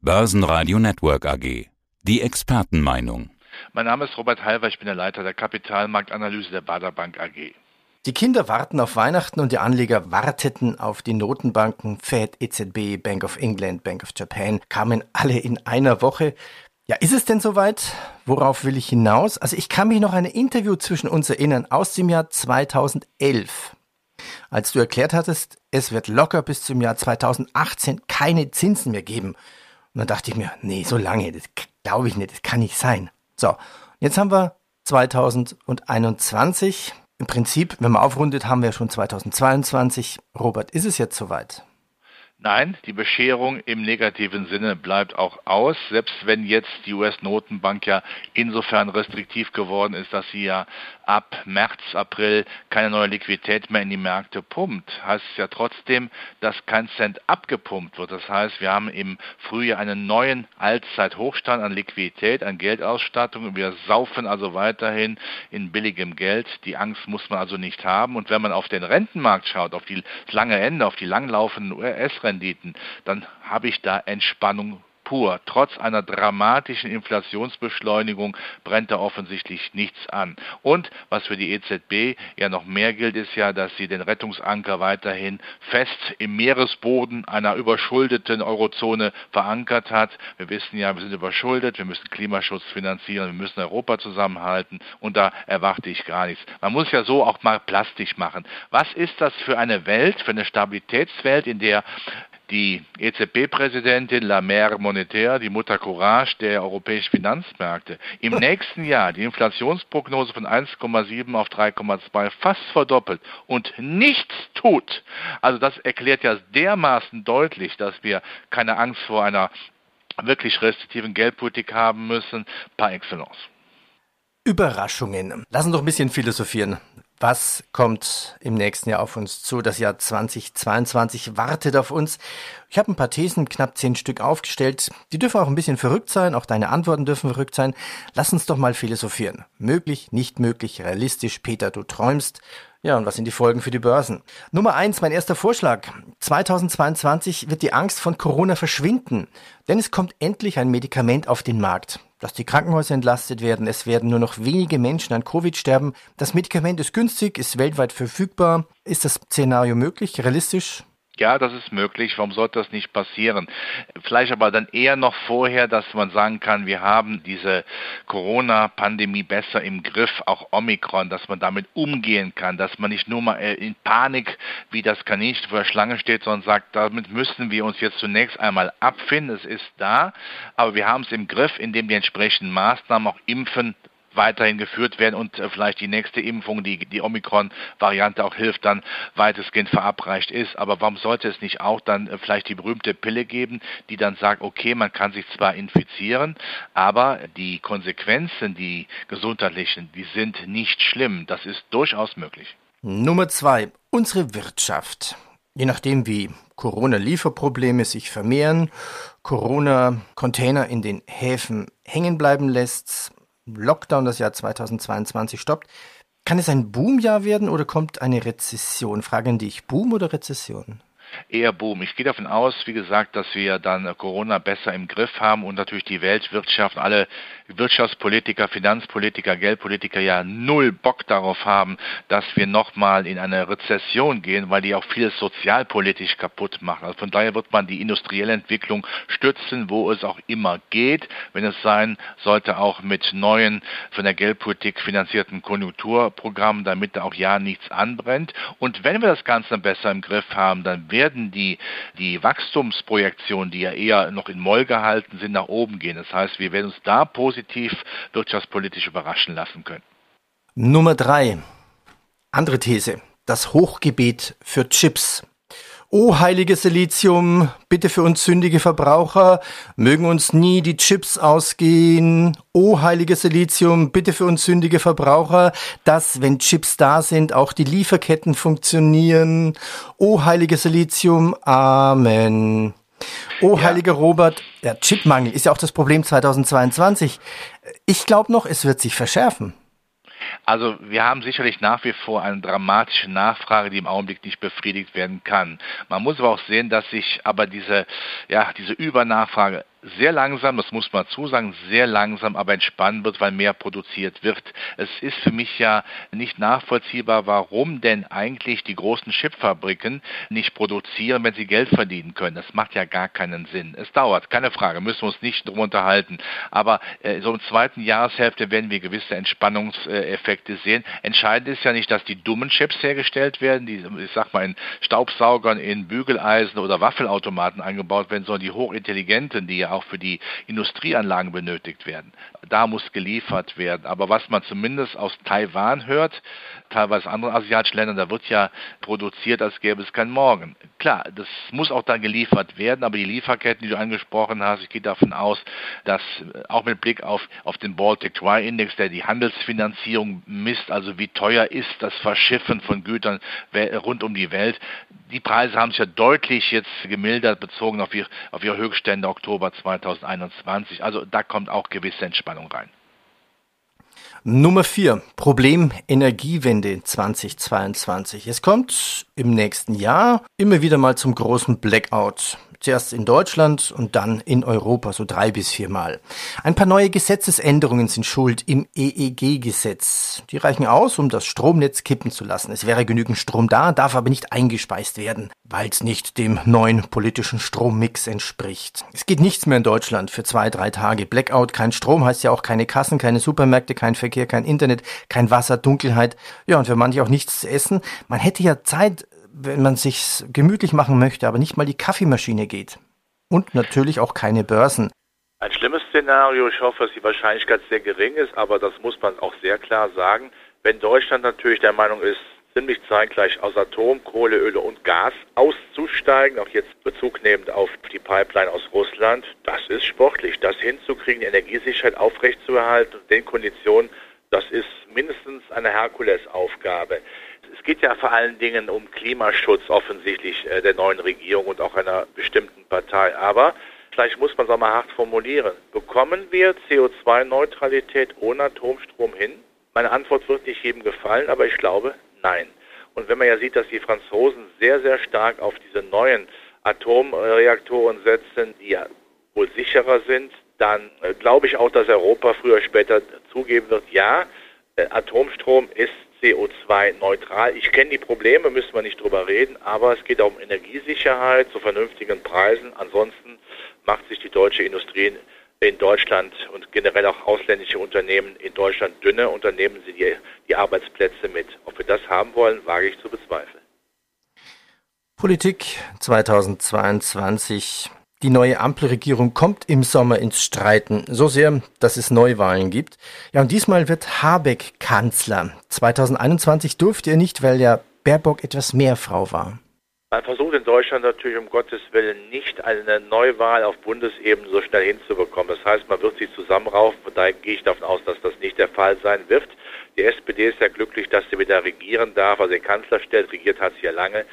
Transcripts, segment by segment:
Börsenradio Network AG. Die Expertenmeinung. Mein Name ist Robert Halver, ich bin der Leiter der Kapitalmarktanalyse der Bader Bank AG. Die Kinder warten auf Weihnachten und die Anleger warteten auf die Notenbanken Fed, EZB, Bank of England, Bank of Japan, kamen alle in einer Woche. Ja, ist es denn soweit? Worauf will ich hinaus? Also ich kann mich noch an ein Interview zwischen uns erinnern aus dem Jahr 2011 als du erklärt hattest, es wird locker bis zum Jahr 2018 keine Zinsen mehr geben. Und dann dachte ich mir, nee, so lange, das glaube ich nicht, das kann nicht sein. So, jetzt haben wir 2021. Im Prinzip, wenn man aufrundet, haben wir schon 2022. Robert, ist es jetzt soweit? Nein, die Bescherung im negativen Sinne bleibt auch aus, selbst wenn jetzt die US-Notenbank ja insofern restriktiv geworden ist, dass sie ja ab März, April keine neue Liquidität mehr in die Märkte pumpt, heißt es ja trotzdem, dass kein Cent abgepumpt wird. Das heißt, wir haben im Frühjahr einen neuen Allzeithochstand an Liquidität, an Geldausstattung. Wir saufen also weiterhin in billigem Geld. Die Angst muss man also nicht haben. Und wenn man auf den Rentenmarkt schaut, auf die lange Ende, auf die langlaufenden US-Renten, Renditen, dann habe ich da Entspannung pur. Trotz einer dramatischen Inflationsbeschleunigung brennt da offensichtlich nichts an. Und was für die EZB ja noch mehr gilt, ist ja, dass sie den Rettungsanker weiterhin fest im Meeresboden einer überschuldeten Eurozone verankert hat. Wir wissen ja, wir sind überschuldet, wir müssen Klimaschutz finanzieren, wir müssen Europa zusammenhalten und da erwarte ich gar nichts. Man muss ja so auch mal plastisch machen. Was ist das für eine Welt, für eine Stabilitätswelt, in der die EZB-Präsidentin La Mère Monetaire, die Mutter Courage der europäischen Finanzmärkte, im nächsten Jahr die Inflationsprognose von 1,7 auf 3,2 fast verdoppelt und nichts tut. Also das erklärt ja dermaßen deutlich, dass wir keine Angst vor einer wirklich restriktiven Geldpolitik haben müssen, par excellence. Überraschungen. Lass uns doch ein bisschen philosophieren. Was kommt im nächsten Jahr auf uns zu? Das Jahr 2022 wartet auf uns. Ich habe ein paar Thesen, knapp zehn Stück aufgestellt. Die dürfen auch ein bisschen verrückt sein, auch deine Antworten dürfen verrückt sein. Lass uns doch mal philosophieren. Möglich, nicht möglich, realistisch, Peter, du träumst. Ja, und was sind die Folgen für die Börsen? Nummer eins, mein erster Vorschlag. 2022 wird die Angst von Corona verschwinden, denn es kommt endlich ein Medikament auf den Markt dass die Krankenhäuser entlastet werden. Es werden nur noch wenige Menschen an Covid sterben. Das Medikament ist günstig, ist weltweit verfügbar. Ist das Szenario möglich, realistisch? Ja, das ist möglich. Warum sollte das nicht passieren? Vielleicht aber dann eher noch vorher, dass man sagen kann, wir haben diese Corona-Pandemie besser im Griff, auch Omikron, dass man damit umgehen kann, dass man nicht nur mal äh, in Panik wie das Kaninchen vor der Schlange steht, sondern sagt, damit müssen wir uns jetzt zunächst einmal abfinden. Es ist da, aber wir haben es im Griff, indem die entsprechenden Maßnahmen auch Impfen weiterhin geführt werden und äh, vielleicht die nächste Impfung, die die Omikron-Variante auch hilft, dann weitestgehend verabreicht ist. Aber warum sollte es nicht auch dann äh, vielleicht die berühmte Pille geben, die dann sagt, okay, man kann sich zwar infizieren, aber die Konsequenzen, die gesundheitlichen, die sind nicht schlimm. Das ist durchaus möglich. Nummer zwei, unsere Wirtschaft. Je nachdem, wie Corona-Lieferprobleme sich vermehren, Corona-Container in den Häfen hängen bleiben lässt, Lockdown das Jahr 2022 stoppt. Kann es ein Boomjahr werden oder kommt eine Rezession? Fragen dich, Boom oder Rezession? eher Boom. Ich gehe davon aus, wie gesagt, dass wir dann Corona besser im Griff haben und natürlich die Weltwirtschaft, alle Wirtschaftspolitiker, Finanzpolitiker, Geldpolitiker ja null Bock darauf haben, dass wir nochmal in eine Rezession gehen, weil die auch vieles sozialpolitisch kaputt machen. Also von daher wird man die industrielle Entwicklung stützen, wo es auch immer geht, wenn es sein sollte, auch mit neuen von der Geldpolitik finanzierten Konjunkturprogrammen, damit da auch ja nichts anbrennt. Und wenn wir das Ganze besser im Griff haben, dann werden die, die Wachstumsprojektionen, die ja eher noch in Moll gehalten sind, nach oben gehen. Das heißt, wir werden uns da positiv wirtschaftspolitisch überraschen lassen können. Nummer drei. Andere These. Das Hochgebet für Chips. O heiliges Silizium, bitte für uns sündige Verbraucher, mögen uns nie die Chips ausgehen. O heiliges Silizium, bitte für uns sündige Verbraucher, dass, wenn Chips da sind, auch die Lieferketten funktionieren. O heiliges Silizium, Amen. O ja. heiliger Robert, der Chipmangel ist ja auch das Problem 2022. Ich glaube noch, es wird sich verschärfen. Also wir haben sicherlich nach wie vor eine dramatische Nachfrage, die im Augenblick nicht befriedigt werden kann. Man muss aber auch sehen, dass sich aber diese, ja, diese Übernachfrage sehr langsam, das muss man zusagen, sehr langsam, aber entspannen wird, weil mehr produziert wird. Es ist für mich ja nicht nachvollziehbar, warum denn eigentlich die großen Chipfabriken nicht produzieren, wenn sie Geld verdienen können. Das macht ja gar keinen Sinn. Es dauert, keine Frage, müssen wir uns nicht darüber unterhalten. Aber äh, so im zweiten Jahreshälfte werden wir gewisse Entspannungseffekte sehen. Entscheidend ist ja nicht, dass die dummen Chips hergestellt werden, die, ich sag mal, in Staubsaugern, in Bügeleisen oder Waffelautomaten eingebaut werden, sondern die hochintelligenten, die ja auch für die Industrieanlagen benötigt werden. Da muss geliefert werden. Aber was man zumindest aus Taiwan hört, teilweise anderen asiatischen Ländern, da wird ja produziert, als gäbe es kein Morgen. Klar, das muss auch dann geliefert werden, aber die Lieferketten, die du angesprochen hast, ich gehe davon aus, dass äh, auch mit Blick auf, auf den Baltic Dry Index, der die Handelsfinanzierung misst, also wie teuer ist das Verschiffen von Gütern rund um die Welt, die Preise haben sich ja deutlich jetzt gemildert, bezogen auf, ihr, auf ihre Höchststände Oktober 2021. Also da kommt auch gewisse Entspannung rein. Nummer 4. Problem Energiewende 2022. Es kommt im nächsten Jahr immer wieder mal zum großen Blackout. Zuerst in Deutschland und dann in Europa, so drei bis viermal. Ein paar neue Gesetzesänderungen sind schuld im EEG-Gesetz. Die reichen aus, um das Stromnetz kippen zu lassen. Es wäre genügend Strom da, darf aber nicht eingespeist werden, weil es nicht dem neuen politischen Strommix entspricht. Es geht nichts mehr in Deutschland für zwei, drei Tage. Blackout, kein Strom heißt ja auch keine Kassen, keine Supermärkte, kein Verkehr, kein Internet, kein Wasser, Dunkelheit. Ja, und für manche auch nichts zu essen. Man hätte ja Zeit, wenn man sich gemütlich machen möchte, aber nicht mal die Kaffeemaschine geht. Und natürlich auch keine Börsen. Ein schlimmes Szenario, ich hoffe, dass die Wahrscheinlichkeit sehr gering ist, aber das muss man auch sehr klar sagen. Wenn Deutschland natürlich der Meinung ist, ziemlich zeitgleich aus Atom, Kohle, Öle und Gas auszusteigen, auch jetzt Bezug nehmend auf die Pipeline aus Russland, das ist sportlich. Das hinzukriegen, die Energiesicherheit aufrechtzuerhalten und den Konditionen, das ist mindestens eine Herkulesaufgabe es geht ja vor allen Dingen um Klimaschutz offensichtlich äh, der neuen Regierung und auch einer bestimmten Partei. Aber vielleicht muss man es auch mal hart formulieren. Bekommen wir CO2-Neutralität ohne Atomstrom hin? Meine Antwort wird nicht jedem gefallen, aber ich glaube, nein. Und wenn man ja sieht, dass die Franzosen sehr, sehr stark auf diese neuen Atomreaktoren setzen, die ja wohl sicherer sind, dann äh, glaube ich auch, dass Europa früher oder später zugeben wird, ja, äh, Atomstrom ist CO2-neutral. Ich kenne die Probleme, müssen wir nicht drüber reden, aber es geht auch um Energiesicherheit zu vernünftigen Preisen. Ansonsten macht sich die deutsche Industrie in Deutschland und generell auch ausländische Unternehmen in Deutschland dünne und dann nehmen sie die, die Arbeitsplätze mit. Ob wir das haben wollen, wage ich zu bezweifeln. Politik 2022 die neue Ampelregierung kommt im Sommer ins Streiten, so sehr, dass es Neuwahlen gibt. Ja, und diesmal wird Habeck Kanzler. 2021 durfte er nicht, weil ja Baerbock etwas mehr Frau war. Man versucht in Deutschland natürlich um Gottes Willen nicht eine Neuwahl auf Bundesebene so schnell hinzubekommen. Das heißt, man wird sich zusammenraufen. Daher gehe ich davon aus, dass das nicht der Fall sein wird. Die SPD ist ja glücklich, dass sie wieder regieren darf, also den Kanzler stellt. Regiert hat sie ja lange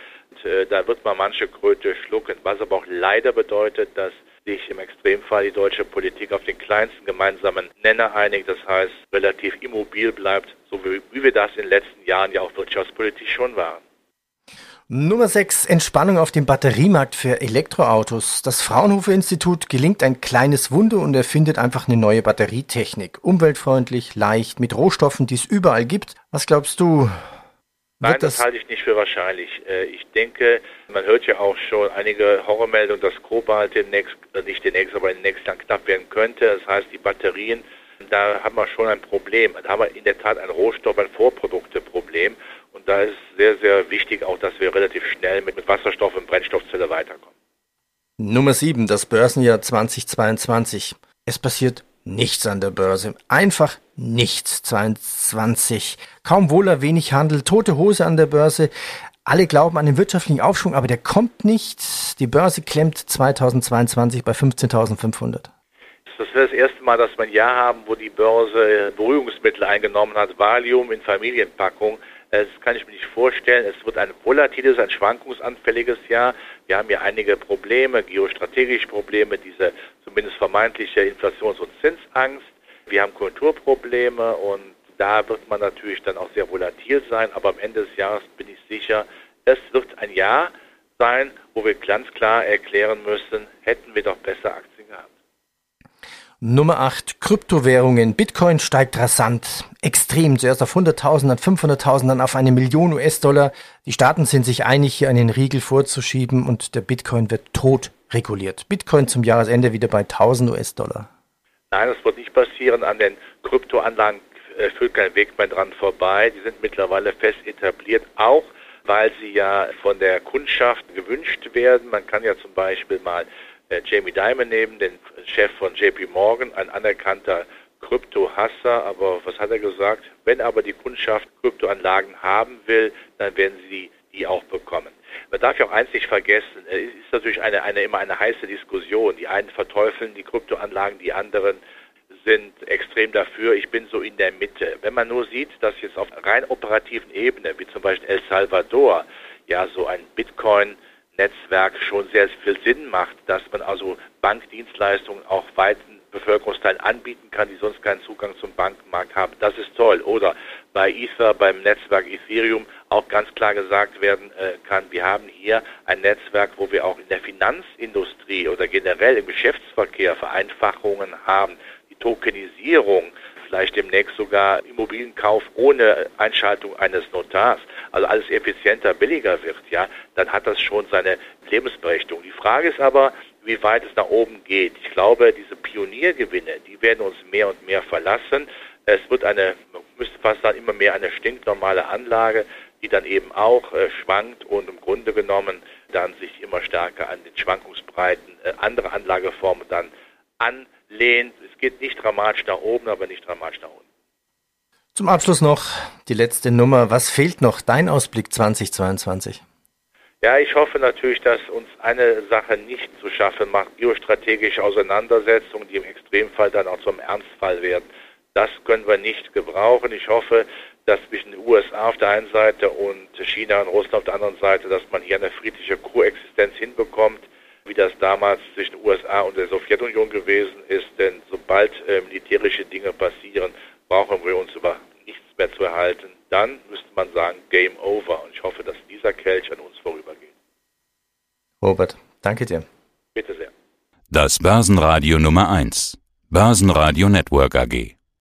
äh, da wird man manche Kröte schlucken, was aber auch leider bedeutet, dass sich im Extremfall die deutsche Politik auf den kleinsten gemeinsamen Nenner einigt, das heißt relativ immobil bleibt, so wie, wie wir das in den letzten Jahren ja auch wirtschaftspolitisch schon waren. Nummer 6. Entspannung auf dem Batteriemarkt für Elektroautos. Das Fraunhofer Institut gelingt ein kleines Wunder und erfindet einfach eine neue Batterietechnik. Umweltfreundlich, leicht, mit Rohstoffen, die es überall gibt. Was glaubst du, Nein, das, das, halte ich nicht für wahrscheinlich. Äh, ich denke, man hört ja auch schon einige Horrormeldungen, dass Kobalt demnächst, äh, nicht demnächst, aber nächsten Jahren knapp werden könnte. Das heißt, die Batterien, da haben wir schon ein Problem. Da haben wir in der Tat ein Rohstoff, ein Vorprodukteproblem. Und da ist sehr, sehr wichtig auch, dass wir relativ schnell mit, mit Wasserstoff und Brennstoffzelle weiterkommen. Nummer 7, das Börsenjahr 2022. Es passiert nichts an der Börse. Einfach nichts. 22. Kaum Wohler, wenig Handel, tote Hose an der Börse. Alle glauben an den wirtschaftlichen Aufschwung, aber der kommt nicht. Die Börse klemmt 2022 bei 15.500. Das wäre das erste Mal, dass wir ein Jahr haben, wo die Börse Beruhigungsmittel eingenommen hat, Valium in Familienpackung. Das kann ich mir nicht vorstellen. Es wird ein volatiles, ein schwankungsanfälliges Jahr. Wir haben ja einige Probleme, geostrategische Probleme, diese zumindest vermeintliche Inflations- und Zinsangst. Wir haben Kulturprobleme und da wird man natürlich dann auch sehr volatil sein. Aber am Ende des Jahres bin ich sicher, es wird ein Jahr sein, wo wir ganz klar erklären müssen, hätten wir doch besser Aktien. Nummer 8, Kryptowährungen. Bitcoin steigt rasant, extrem. Zuerst auf 100.000, dann 500.000, dann auf eine Million US-Dollar. Die Staaten sind sich einig, hier einen Riegel vorzuschieben und der Bitcoin wird tot reguliert. Bitcoin zum Jahresende wieder bei 1000 US-Dollar. Nein, das wird nicht passieren. An den Kryptoanlagen äh, führt kein Weg mehr dran vorbei. Die sind mittlerweile fest etabliert, auch weil sie ja von der Kundschaft gewünscht werden. Man kann ja zum Beispiel mal äh, Jamie Dimon nehmen, den Chef von JP Morgan, ein anerkannter Krypto-Hasser, aber was hat er gesagt? Wenn aber die Kundschaft Kryptoanlagen haben will, dann werden sie die auch bekommen. Man darf ja auch eins nicht vergessen, es ist natürlich eine, eine, immer eine heiße Diskussion. Die einen verteufeln die Kryptoanlagen, die anderen sind extrem dafür. Ich bin so in der Mitte. Wenn man nur sieht, dass jetzt auf rein operativen Ebene, wie zum Beispiel El Salvador, ja so ein Bitcoin Netzwerk schon sehr viel Sinn macht, dass man also Bankdienstleistungen auch weiten Bevölkerungsteilen anbieten kann, die sonst keinen Zugang zum Bankenmarkt haben. Das ist toll. Oder bei Ether, beim Netzwerk Ethereum auch ganz klar gesagt werden äh, kann, wir haben hier ein Netzwerk, wo wir auch in der Finanzindustrie oder generell im Geschäftsverkehr Vereinfachungen haben. Die Tokenisierung, vielleicht demnächst sogar Immobilienkauf ohne Einschaltung eines Notars, also alles effizienter, billiger wird, ja, dann hat das schon seine Lebensberechtigung. Die Frage ist aber, wie weit es nach oben geht. Ich glaube, diese Pioniergewinne, die werden uns mehr und mehr verlassen. Es wird eine, man müsste fast sagen, immer mehr eine stinknormale Anlage, die dann eben auch äh, schwankt und im Grunde genommen dann sich immer stärker an den Schwankungsbreiten äh, anderer Anlageformen dann anlehnt. Es geht nicht dramatisch nach oben, aber nicht dramatisch nach unten. Zum Abschluss noch die letzte Nummer. Was fehlt noch? Dein Ausblick 2022? Ja, ich hoffe natürlich, dass uns eine Sache nicht zu schaffen macht, geostrategische Auseinandersetzungen, die im Extremfall dann auch zum Ernstfall werden. Das können wir nicht gebrauchen. Ich hoffe, dass zwischen den USA auf der einen Seite und China und Russland auf der anderen Seite, dass man hier eine friedliche Koexistenz hinbekommt, wie das damals zwischen den USA und der Sowjetunion gewesen ist. Denn sobald äh, militärische Dinge passieren, brauchen wir uns über nichts mehr zu erhalten. Dann müsste man sagen, Game Over. Und ich hoffe, dass dieser Kelch an uns vorübergeht. Robert, danke dir. Bitte sehr. Das Börsenradio Nummer 1. Börsenradio Network AG.